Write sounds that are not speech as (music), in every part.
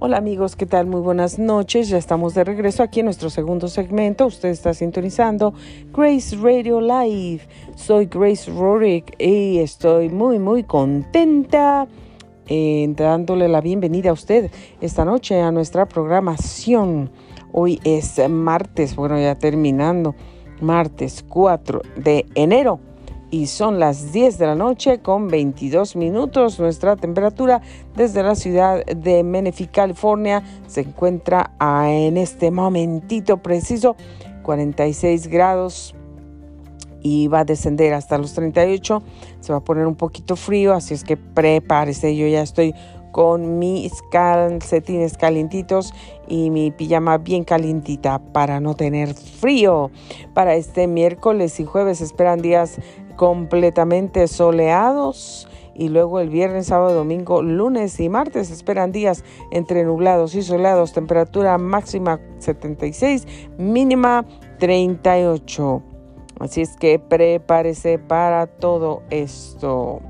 Hola amigos, ¿qué tal? Muy buenas noches. Ya estamos de regreso aquí en nuestro segundo segmento. Usted está sintonizando Grace Radio Live. Soy Grace Rorick y estoy muy, muy contenta eh, dándole la bienvenida a usted esta noche a nuestra programación. Hoy es martes, bueno, ya terminando, martes 4 de enero y son las 10 de la noche con 22 minutos. Nuestra temperatura desde la ciudad de Menifee, California, se encuentra en este momentito preciso 46 grados y va a descender hasta los 38. Se va a poner un poquito frío, así es que prepárese. Yo ya estoy con mis calcetines calientitos y mi pijama bien calientita para no tener frío. Para este miércoles y jueves esperan días completamente soleados y luego el viernes, sábado, domingo, lunes y martes esperan días entre nublados y soleados, temperatura máxima 76, mínima 38. Así es que prepárese para todo esto.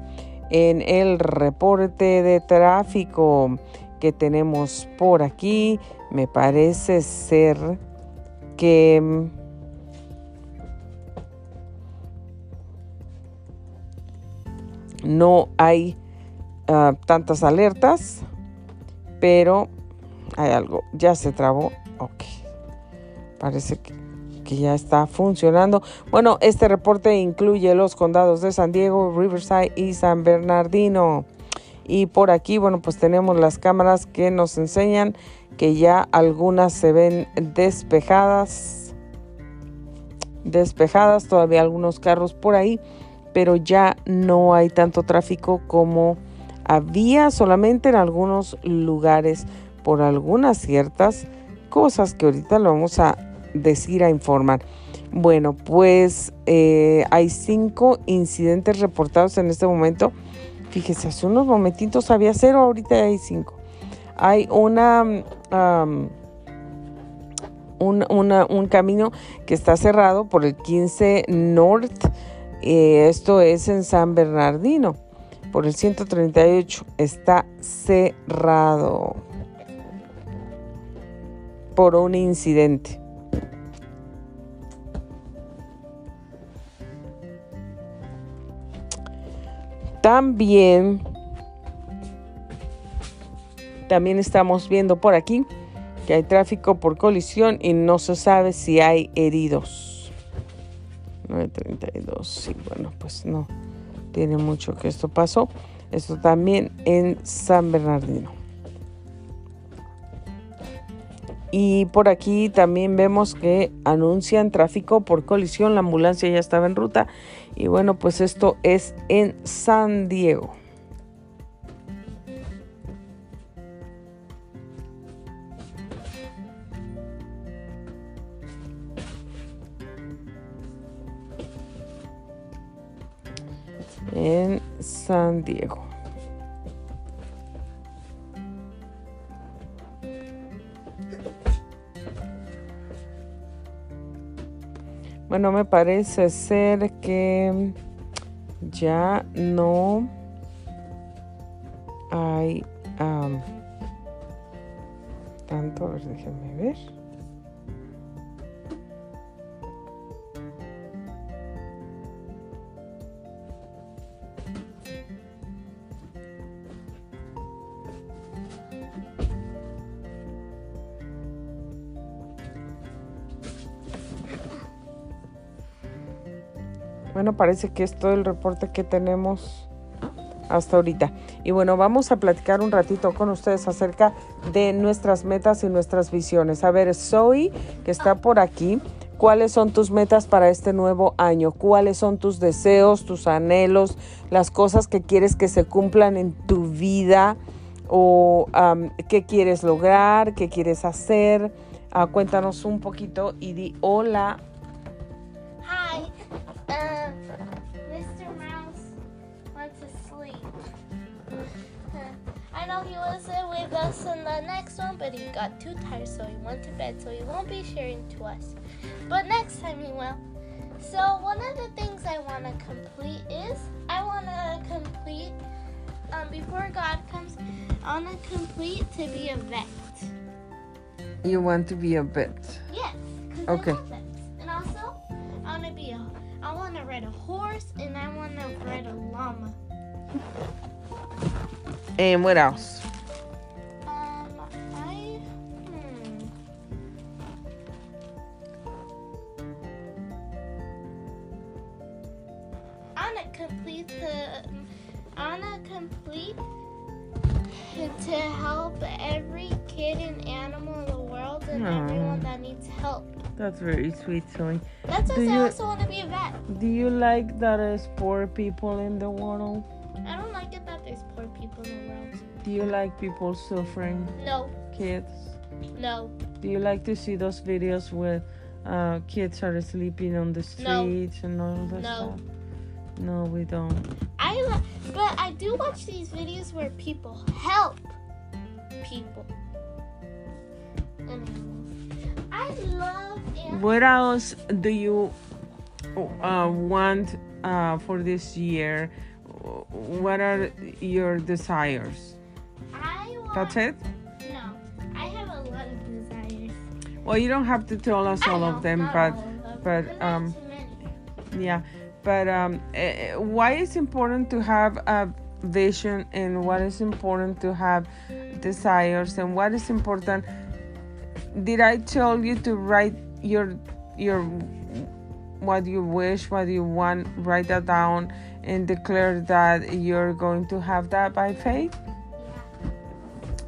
En el reporte de tráfico que tenemos por aquí, me parece ser que no hay ah, tantas alertas, pero hay algo, ya se trabó, ok, parece que, que, ya está funcionando. Bueno, este reporte incluye los condados de San Diego, Riverside y San Bernardino. Y por aquí, bueno, pues tenemos las cámaras que nos enseñan que ya algunas se ven despejadas, despejadas, todavía algunos carros por ahí pero ya no hay tanto tráfico como había solamente en algunos lugares por algunas ciertas cosas que ahorita lo vamos a decir, a informar. Bueno, pues eh, hay cinco incidentes reportados en este momento. Fíjese, hace unos momentitos había cero, ahorita hay cinco. Hay una, un camino que está cerrado por el 15 North esto es en San Bernardino, por el 138. Está cerrado por un incidente. También, también estamos viendo por aquí que hay tráfico por colisión y no se sabe si hay heridos. 9.32. Sí, bueno, pues no tiene mucho que esto pasó. Esto también en San Bernardino. Y por aquí también vemos que anuncian tráfico por colisión. La ambulancia ya estaba en ruta. Y bueno, pues esto es en San Diego. En San Diego. Bueno, me parece ser que ya no hay tanto. Déjenme ver. Bueno, parece que es todo el reporte que tenemos hasta ahorita. Y bueno, vamos a platicar un ratito con ustedes acerca de nuestras metas y nuestras visiones. A ver, Zoe, que está por aquí, ¿cuáles son tus metas para este nuevo año? ¿Cuáles son tus deseos, tus anhelos, las cosas que quieres que se cumplan en tu vida? ¿O qué quieres lograr? ¿Qué quieres hacer? Ah, cuéntanos un poquito y di hola he was with us in the next one, but he got too tired, so he went to bed, so he won't be sharing to us. But next time he will. So one of the things I want to complete is I want to complete um, before God comes. I want to complete to be a vet. You want to be a vet. Yes. Okay. I love vets. And also, I want to be a. I want to ride a horse and I want to ride a llama. (laughs) And what else? Um, I. Hmm. To complete the. I complete to help every kid and animal in the world and everyone that needs help. That's very sweet, Zoe. That's Do why I you- also want to be a vet. Do you like that there's poor people in the world? People in the world. Do you like people suffering, No, kids? no, Do you like to see those videos where uh, kids are sleeping on the No. streets and all that No. stuff? No, we don't. I lo- but I do watch these videos where people help people. Animals. I love animals. What else do you uh, want uh, for this year? What are your desires? I want. That's it? No, I have a lot of desires. Well, you don't have to tell us all know, of them, but of them, but, um, yeah. But um, eh, why is important to have a vision, and what is important to have desires, and what is important? Did I tell you to write your your what you wish, what you want, write that down, and declare that you're going to have that by faith?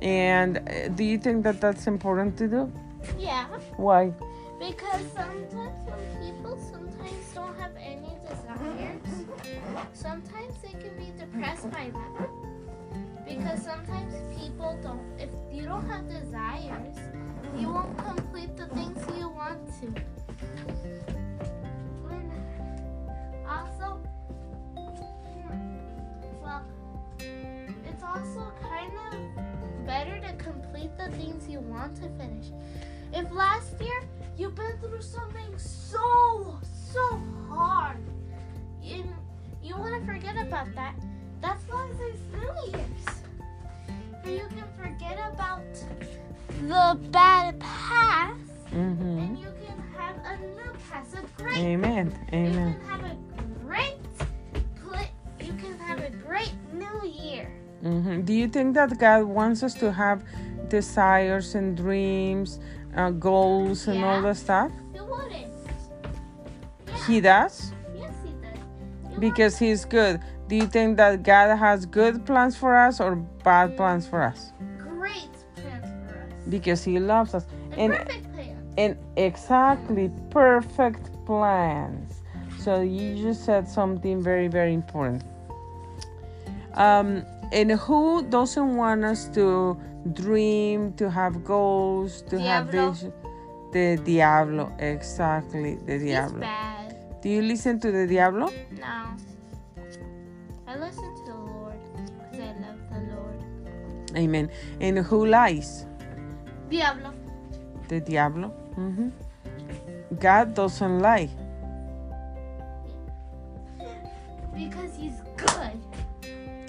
And uh, do you think that that's important to do? Yeah, Why? because sometimes when people sometimes don't have any desires, sometimes they can be depressed by that. Because sometimes people don't, if you don't have desires, you won't complete the things you want to. You want to finish. If last year you've been through something so, so hard, and you want to forget about that, that's why there's New Year's. Where you can forget about the bad past Mm-hmm. and you can have a new past, a great Amen. you Amen. can have a great you can have a great new year. hmm Do you think that God wants us to have desires and dreams, uh, goals, and all Yeah. that stuff? Yeah. He does yes, he does. You because He's good. Do you think that God has good plans for us or bad plans for us? great plans for us. Because He loves us. And And perfect plans. and exactly perfect plans. So you just said something very very important. Um, and who doesn't want us to dream, to have goals, to have Diablo. vision? The diablo, exactly, the diablo. bad. Do you listen to the diablo? No. I listen to the Lord because I love the Lord. Amen. And who lies? Diablo. The diablo. hmm God doesn't lie. Because he's good.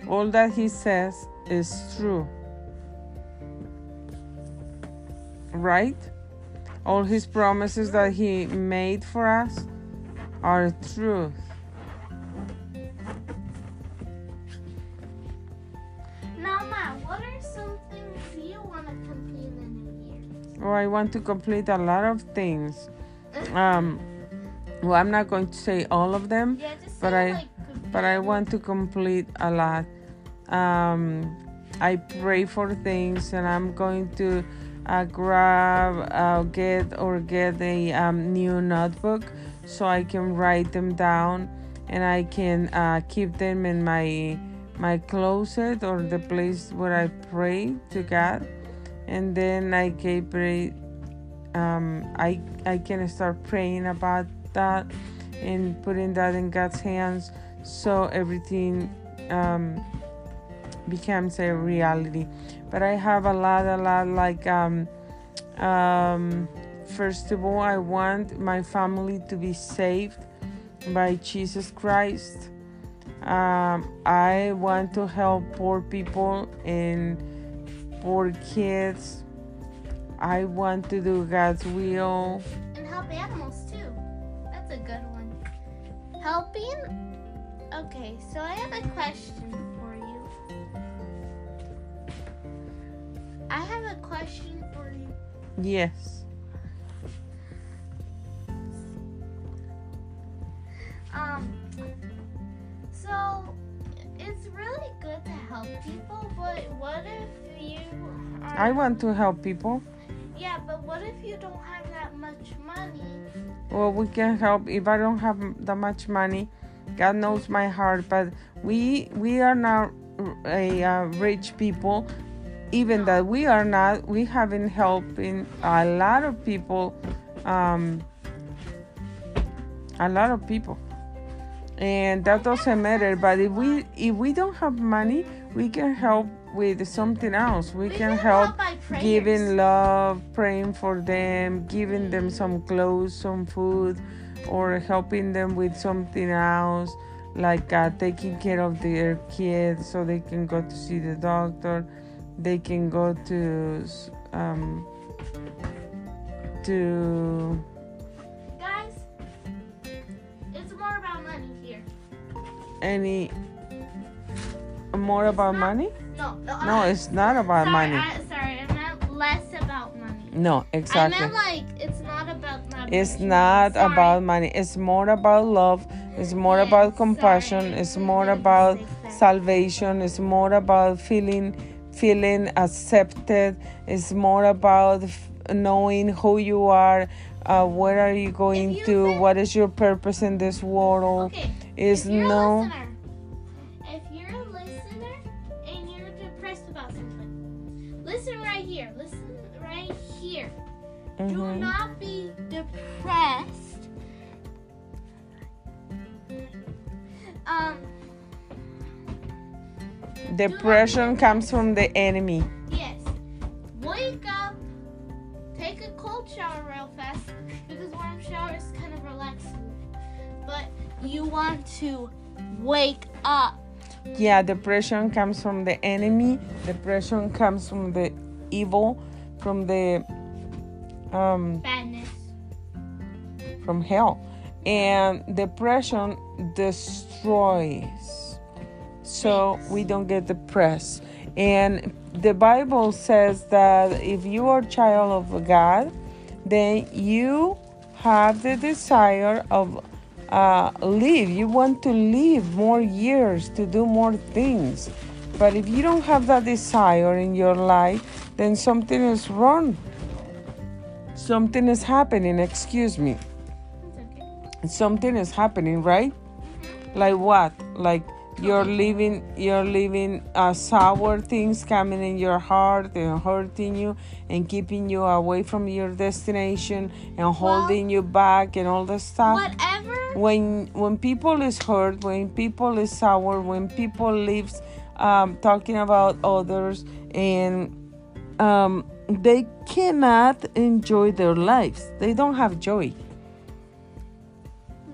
All that He says is true. Right? All His promises that He made for us are truth. Now, Ma, what are some things you want to complete in the new year? Or I want to complete a lot of things. Um, well, I'm not going to say all of them, Yeah, just But I- like, but I want to complete a lot. Um, I pray for things, and I'm going to uh, grab, uh, get or get a um, new notebook so I can write them down, and I can uh, keep them in my my closet or the place where I pray to God, and then I can pray. Um, I I can start praying about that and putting that in God's hands so everything um, becomes a reality. But I have a lot, a lot like um, um, first of all, I want my family to be saved by Jesus Christ. Um, I want to help poor people and poor kids. I want to do God's will. And help animals too. That's a good one. Helping? Okay, so I have a question I have a question for you. Yes. Um, so it's really good to help people, but what if you are, I want to help people. Yeah, but what if you don't have that much money? Well, we can help if I don't have that much money. God knows my heart, but we we are not a uh, rich people. Even that we are not, we haven't helping a lot of people, um, a lot of people, and that doesn't matter. But if we if we don't have money, we can help with something else. We, We can can help help giving love, praying for them, giving them some clothes, some food, or helping them with something else, like uh, taking care of their kids so they can go to see the doctor. They can go to um, to Guys, it's more about money here. any more about money. No, no. No, I- it's not about sorry, money. I, sorry, I meant less about money. No, exactly. I meant like it's not about that It's not money. Sorry. about money. It's more about love. It's more Yes, about compassion. sorry. It's more about exactly. salvation. It's more about feeling feeling accepted. It's more about f- knowing who you are. Uh, where are you going you to? What is your purpose in this world? Okay. Is no. listener, if you're a listener and you're depressed about something, listen right here. Listen right here. Do Mhm. not be depressed. Um, Depression comes from the enemy. yes. Wake up. Take a cold shower real fast because warm shower is kind of relaxing. But you want to wake up. Yeah, depression comes from the enemy. Depression comes from the evil, from the um, Badness. from hell. And depression destroys. So we don't get depressed. And the Bible says that if you are child of God, then you have the desire of uh, live. You want to live more years to do more things. But if you don't have that desire in your life, then something is wrong. Something is happening, excuse me. Okay. Something is happening, right? Like what? Like you're living you're living uh, sour things coming in your heart and hurting you and keeping you away from your destination and holding you back and all that stuff. Whatever. when when people is hurt when people is sour when people lives um, talking about others and um, they cannot enjoy their lives. They don't have joy.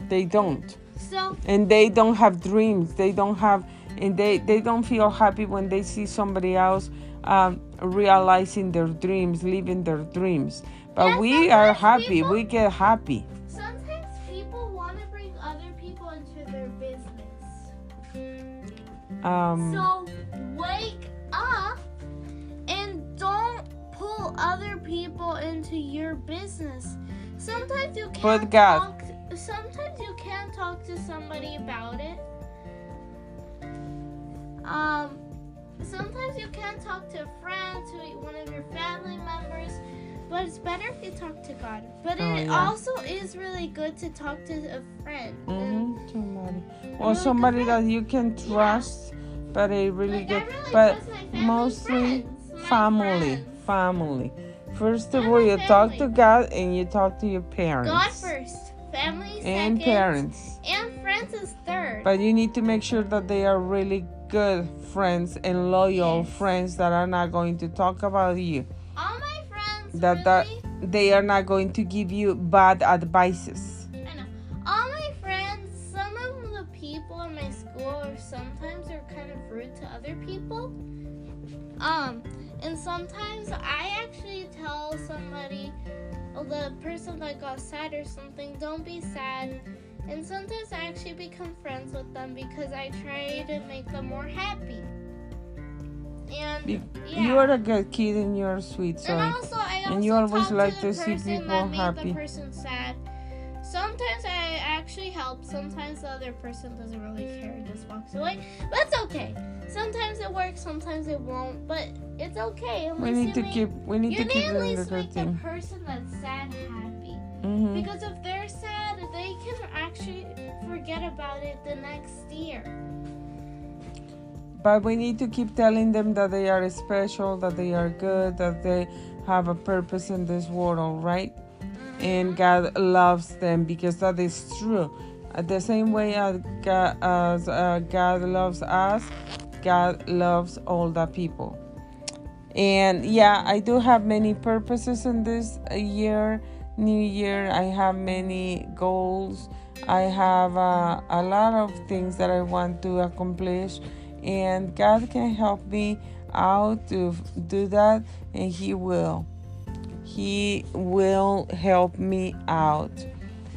They don't So and they don't have dreams they don't have and they they don't feel happy when they see somebody else um, realizing their dreams living their dreams but Yeah, we are happy people- we get happy sometimes people want to bring other people into their business. um, So wake up and don't pull other people into your business. Sometimes you can't But God. talk. Sometimes you can talk to somebody about it. Um, sometimes you can talk to a friend, to one of your family members, but it's better if you talk to God. But Oh, it yeah. also is really good to talk to a friend. And, Mhm, somebody or Really somebody that you can trust but a really like, good really but family, mostly friends, family friends. family first of all you talk to god and you talk to your parents God first, family and second, parents and friends is third. but you need to make sure that they are really good friends and loyal Yes. friends that are not going to talk about you All my friends that that they are not going to give you bad advices I know. All my friends, some of the people in my school are sometimes are kind of rude to other people. Um, and sometimes I actually tell somebody, oh, the person that got sad or something, don't be sad. And sometimes I actually become friends with them because I try to make them more happy. And Be- yeah. You are a good kid and you're sweet, so And also, I also And you always like to, to see people happy. Help. Sometimes the other person doesn't really care and just walks away. But it's okay. Sometimes it works. Sometimes it won't. But it's okay. At we need to make- keep we need to keep at least make the thing. person that's sad happy. hmm Because if they're sad, they can actually forget about it the next year. But we need to keep telling them that they are special, that they are good, that they have a purpose in this world, right? And God loves them because that is true. Uh, The same way as God, as, uh, God loves us, God loves all the people. And yeah, I do have many purposes in this year, new year. I have many goals. I have uh, a lot of things that I want to accomplish, and God can help me out to do that, and He will. He will help me out,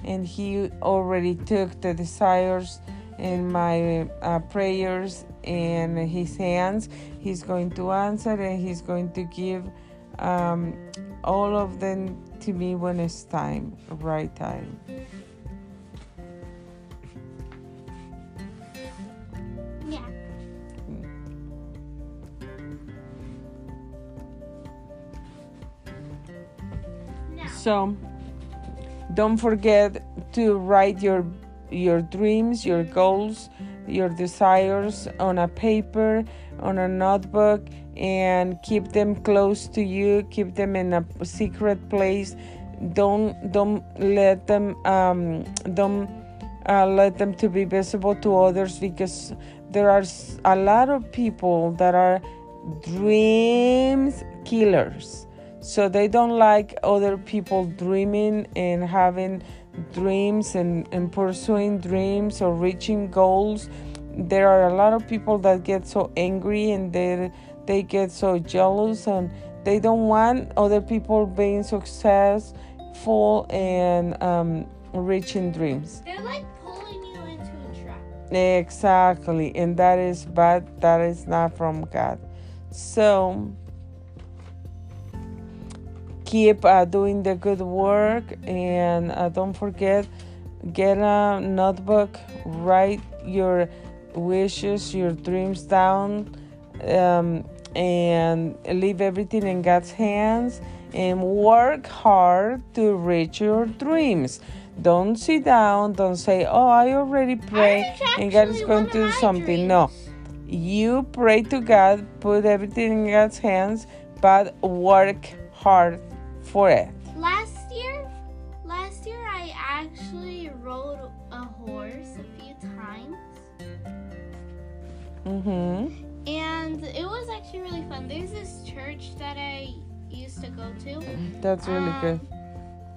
and He already took the desires and my uh, prayers in His hands. He's going to answer, and He's going to give um, all of them to me when it's time, right time. Yeah. So don't forget to write your your dreams, your goals, your desires on a paper, on a notebook and keep them close to you, keep them in a secret place. Don't don't let them um don't uh, let them to be visible to others because there are a lot of people that are dreams killers so they don't like other people dreaming and having dreams and, and pursuing dreams or reaching goals there are a lot of people that get so angry and they they get so jealous and they don't want other people being successful and um, reaching dreams they're like pulling you into a trap. Exactly, and that is bad. That is not from God. So keep uh, doing the good work, and uh, don't forget get a notebook, write your wishes, your dreams down, um, and leave everything in God's hands, and work hard to reach your dreams. Don't sit down. Don't say, "Oh, I already prayed." That's and God is going to do something. No, you pray to God, put everything in God's hands, but work hard for it. Last year, last year I actually rode a horse a few times, Mm-hmm. and it was actually really fun. There's this church that I used to go to. That's really Um, good.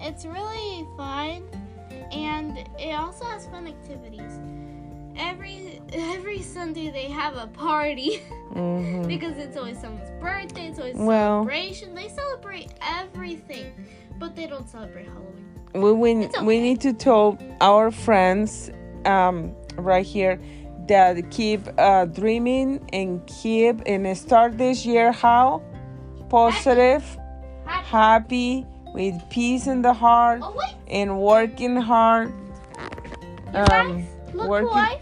It's really fun, and it also has fun activities. Every every Sunday they have a party (laughs) Mm-hmm. because it's always someone's birthday. It's always Well- celebration. They celebrate everything, but they don't celebrate Halloween. We we, It's we need to tell our friends um, right here that keep uh, dreaming and keep and start this year how positive, Happy- happy, with peace in the heart, Oh and working hard. Um, guys, look working- who I found.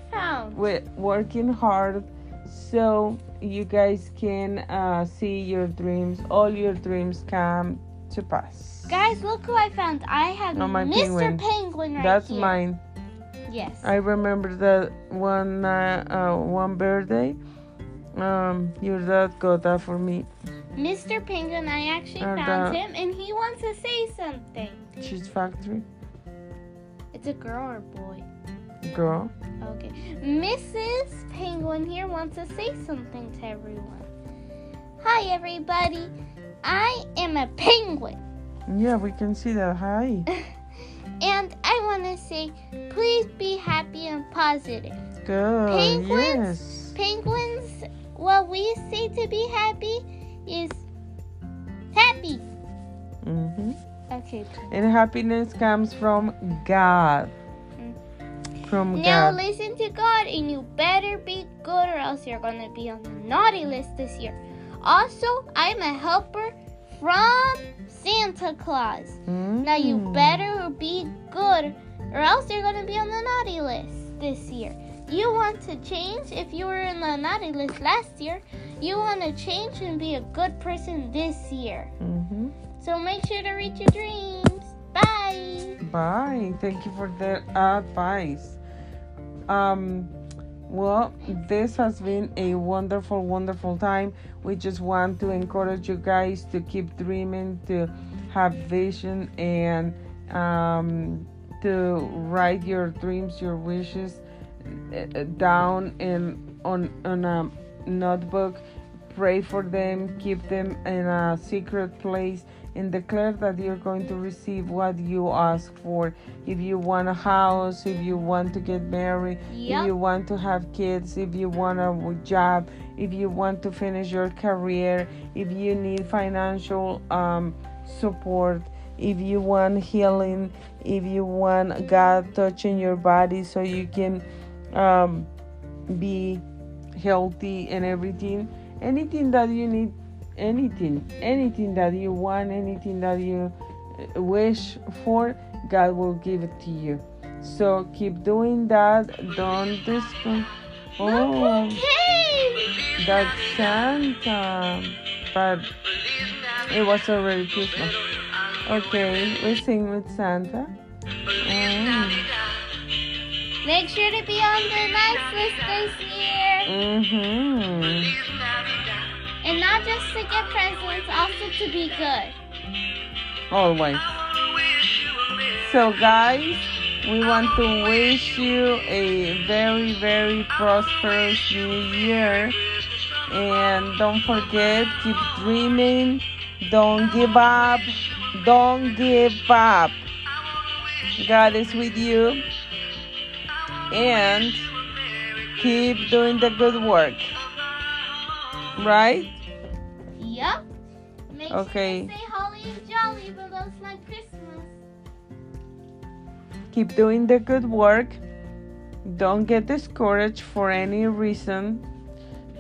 With working hard so you guys can uh, see your dreams all your dreams come to pass Guys, look who I found. I have Oh, my Mr. penguin. Penguin right that's here. mine Yes. i remember that one uh, uh, one birthday um your dad got that for me Mr. Penguin, I actually found him, and he wants to say something. cheese factory It's a girl or boy? Girl Okay. Mrs. Penguin here wants to say something to everyone. Hi, everybody. I am a penguin. yeah we can see that hi (laughs) And I want to say, please be happy and positive. good Penguins? yes Penguins what we say to be happy is happy. hmm Okay. And happiness comes from God. From Now God. listen to God and you better be good or else you're gonna be on the naughty list this year. Also, I'm a helper from Santa Claus. Now you Mm. better be good or else you're gonna be on the naughty list this year. You want to change if you were in the naughty list last year. You want to change and be a good person this year. Mhm. So make sure to reach your dreams. Bye. Bye. Thank you for the advice. Um, well, this has been a wonderful, wonderful time. We just want to encourage you guys to keep dreaming, to have vision, and um, to write your dreams, your wishes uh, down in on on a notebook. Pray for them, keep them in a secret place, and declare that you're going to receive what you ask for. If you want a house, if you want to get married, if you want to have kids, if you want a job, if you want to finish your career, if you need financial um, support, if you want healing, if you want God touching your body so you can um, be healthy and everything, anything that you need, anything, anything that you want, anything that you uh, wish for, God will give it to you. So keep doing that. Don't disco. Oh, that's Santa. But it was already Christmas. Okay, we sing with Santa. Oh. Make sure to be on the nice list this year. Mm-hmm. Not just to get presents, also to be good. Always. So, guys, we want to wish you a very, very prosperous new year. And don't forget, keep dreaming. Don't give up. Don't give up. God is with you. And keep doing the good work. Right? Yup. Make Okay. sure to stay holly and jolly, but that's like Christmas. keep doing the good work don't get discouraged for any reason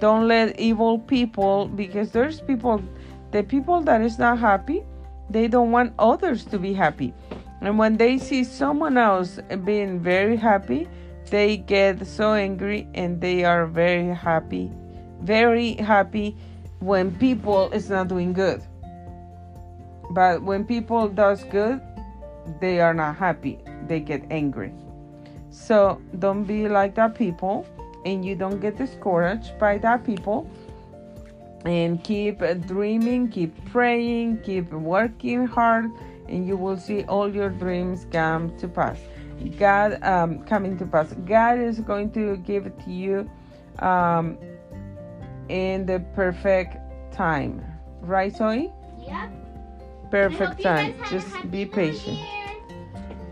don't let evil people because there's people the people that is not happy they don't want others to be happy and when they see someone else being very happy they get so angry and they are very happy very happy when people is not doing good. But when people does good they are not happy. They get angry. So don't be like that people and you don't get discouraged by that people. And keep dreaming keep praying keep working hard and you will see all your dreams come to pass. God um, coming to pass. God is going to give it to you um, in the perfect time right zoe Yep. perfect time just be patient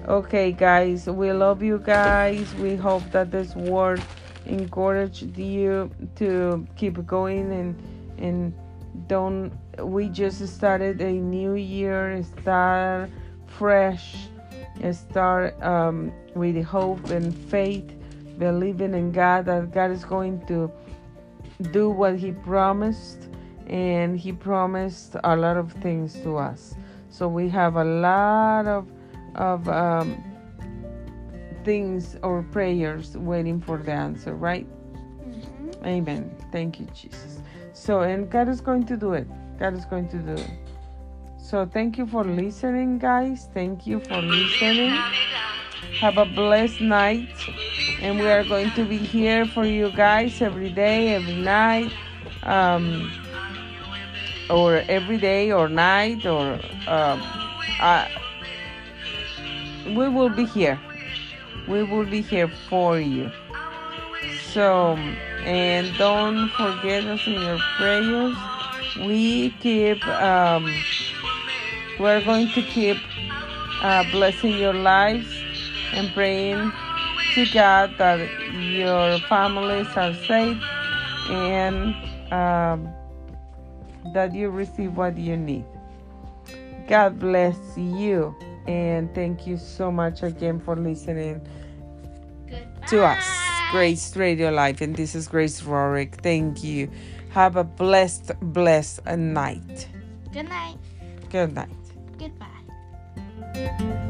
Okay, guys, we love you guys. We hope that this word encouraged you to keep going and and don't. We just started a new year. Start fresh. Start um, with hope and faith, believing in God that God is going to do what He promised, and He promised a lot of things to us. So we have a lot of of um, things or prayers waiting for the answer, right? Mhm. Amen. Thank you, Jesus. So, and God is going to do it. God is going to do it. So, thank you for listening, guys. Thank you for listening. Have a blessed night. And we are going to be here for you guys every day, every night, um, or every day or night, or uh, we will be here. We will be here for you. So, and don't forget us in your prayers. We keep, um, we're going to keep uh, blessing your lives and praying to God that your families are safe and um, that you receive what you need. God bless you. And thank you so much again for listening Goodbye. to us. Grace Radio Life. And this is Grace Rorick. Thank you. Have a blessed, blessed night. Good night. Good night. Goodbye.